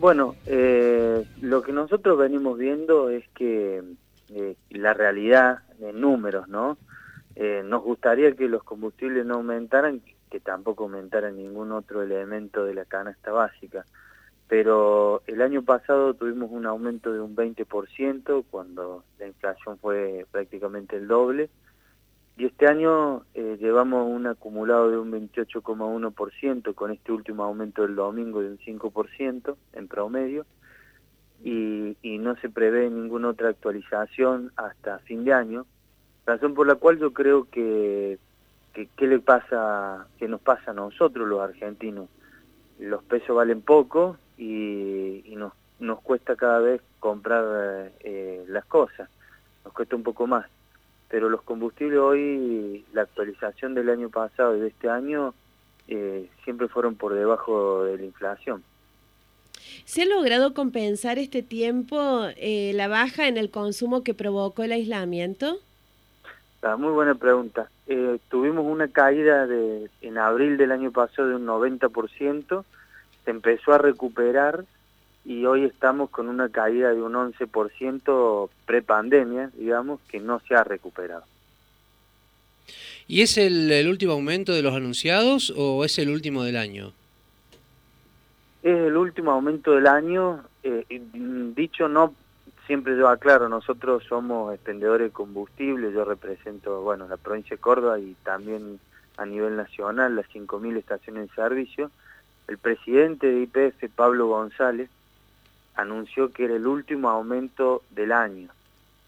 Bueno, eh, lo que nosotros venimos viendo es que eh, la realidad en números, ¿no? Eh, nos gustaría que los combustibles no aumentaran, que tampoco aumentara ningún otro elemento de la canasta básica. Pero el año pasado tuvimos un aumento de un 20% cuando la inflación fue prácticamente el doble. Y este año eh, llevamos un acumulado de un 28,1% con este último aumento del domingo de un 5% en promedio. Y, no se prevé ninguna otra actualización hasta fin de año, razón por la cual yo creo que, que, le pasa, que nos pasa a nosotros los argentinos. Los pesos valen poco y, nos, nos cuesta cada vez comprar eh, las cosas, nos cuesta un poco más pero los combustibles hoy, la actualización del año pasado y de este año, eh, siempre fueron por debajo de la inflación. ¿Se ha logrado compensar este tiempo eh, la baja en el consumo que provocó el aislamiento? Ah, muy buena pregunta. Eh, tuvimos una caída de, en abril del año pasado de un 90%, se empezó a recuperar y hoy estamos con una caída de un 11% pre-pandemia, digamos, que no se ha recuperado. ¿Y es el, último aumento de los anunciados o es el último del año? Es el último aumento del año, eh, dicho no, siempre yo aclaro, nosotros somos expendedores de combustible, yo represento, bueno, la provincia de Córdoba y también a nivel nacional las 5.000 estaciones de servicio. El presidente de IPF, Pablo González, anunció que era el último aumento del año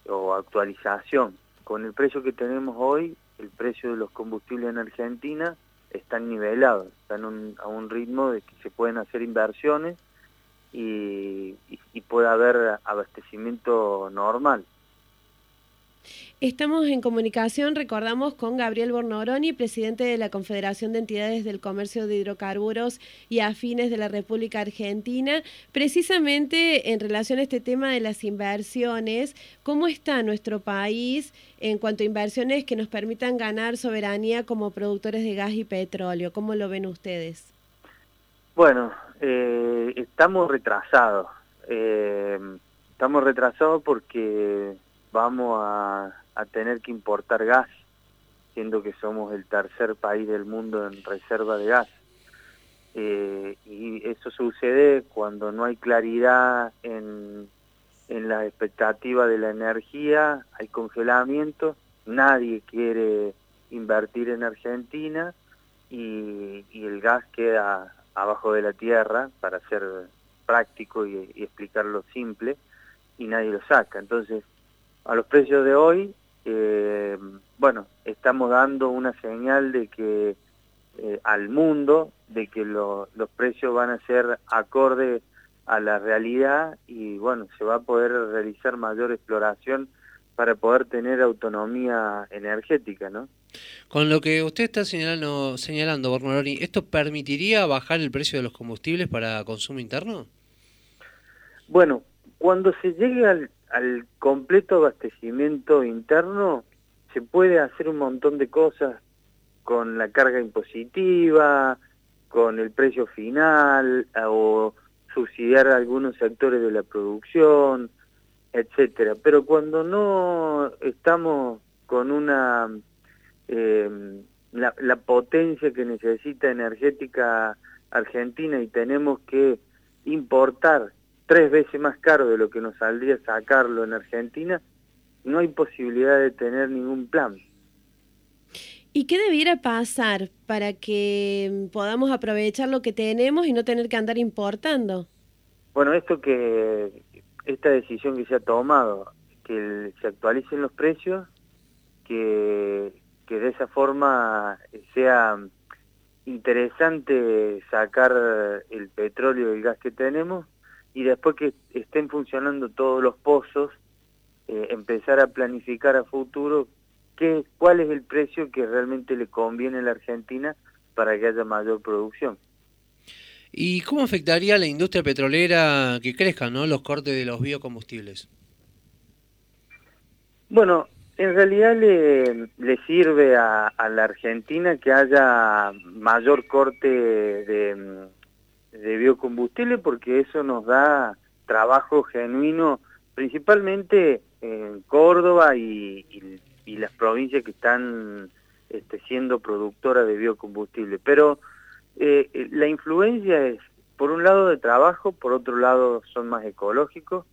o actualización. Con el precio que tenemos hoy, el precio de los combustibles en Argentina están nivelados, están a un ritmo de que se pueden hacer inversiones y puede haber abastecimiento normal. Estamos en comunicación, recordamos, con Gabriel Bornoroni, presidente de la Confederación de Entidades del Comercio de Hidrocarburos y Afines de la República Argentina, precisamente en relación a este tema de las inversiones, ¿cómo está nuestro país en cuanto a inversiones que nos permitan ganar soberanía como productores de gas y petróleo? ¿Cómo lo ven ustedes? Bueno, eh, estamos retrasados. Eh, estamos retrasados porque vamos a a tener que importar gas, siendo que somos el tercer país del mundo en reserva de gas. Eh, y eso sucede cuando no hay claridad en, en la expectativa de la energía, hay congelamiento, nadie quiere invertir en Argentina y, el gas queda abajo de la tierra, para ser práctico y, y explicarlo simple, y nadie lo saca. Entonces, a los precios de hoy, eh, bueno, estamos dando una señal de que eh, al mundo, de que los precios van a ser acorde a la realidad y bueno, se va a poder realizar mayor exploración para poder tener autonomía energética, ¿no? Con lo que usted está señalando, señalando Bornoloni, ¿esto permitiría bajar el precio de los combustibles para consumo interno? Bueno, cuando se llegue al, al completo abastecimiento interno se puede hacer un montón de cosas con la carga impositiva, con el precio final o subsidiar algunos sectores de la producción, etcétera. Pero cuando no estamos con una em, la, la potencia que necesita energética Argentina y tenemos que importar tres veces más caro de lo que nos saldría sacarlo en Argentina, no hay posibilidad de tener ningún plan. ¿Y qué debiera pasar para que podamos aprovechar lo que tenemos y no tener que andar importando? Bueno, esto que esta decisión que se ha tomado, que se actualicen los precios, que, que de esa forma sea interesante sacar el petróleo y el gas que tenemos y después que estén funcionando todos los pozos, eh, empezar a planificar a futuro qué, cuál es el precio que realmente le conviene a la Argentina para que haya mayor producción. ¿Y cómo afectaría a la industria petrolera que crezcan ¿no? los cortes de los biocombustibles? Bueno, en realidad le, le sirve a, a, la Argentina que haya mayor corte de, de biocombustible porque eso nos da trabajo genuino, principalmente en Córdoba y, las provincias que están este, siendo productoras de biocombustible. Pero eh, eh, la influencia es, por un lado, de trabajo, por otro lado, son más ecológicos,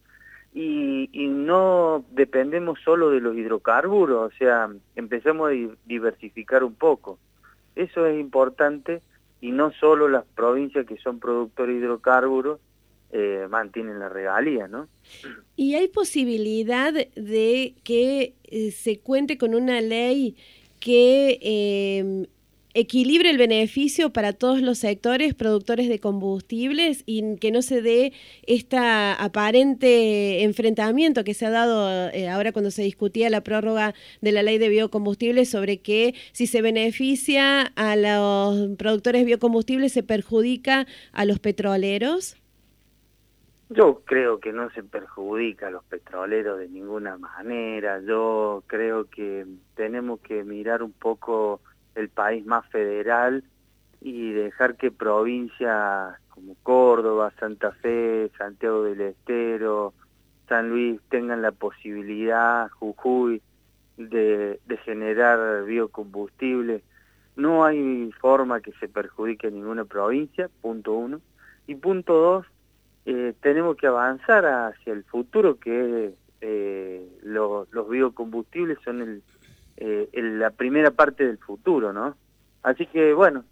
y, y, no dependemos solo de los hidrocarburos, o sea, empezamos a diversificar un poco. Eso es importante y no solo las provincias que son productores de hidrocarburos eh, mantienen la regalía, ¿no? ¿Y hay posibilidad de que eh, se cuente con una ley que eh, equilibre el beneficio para todos los sectores productores de combustibles y que no se dé este aparente enfrentamiento que se ha dado eh, ahora cuando se discutía la prórroga de la ley de biocombustibles sobre que si se beneficia a los productores de biocombustibles se perjudica a los petroleros? Yo creo que no se perjudica a los petroleros de ninguna manera. Yo creo que tenemos que mirar un poco el país más federal y dejar que provincias como Córdoba, Santa Fe, Santiago del Estero, San Luis tengan la posibilidad, Jujuy, de, de generar biocombustible. No hay forma que se perjudique ninguna provincia, punto uno. Y punto dos, eh, tenemos que avanzar hacia el futuro que eh, los biocombustibles son el, eh, la primera parte del futuro, ¿no? Así que, bueno,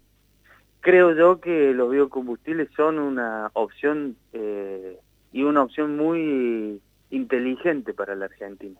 creo yo que los biocombustibles son una opción eh, y una opción muy inteligente para la Argentina.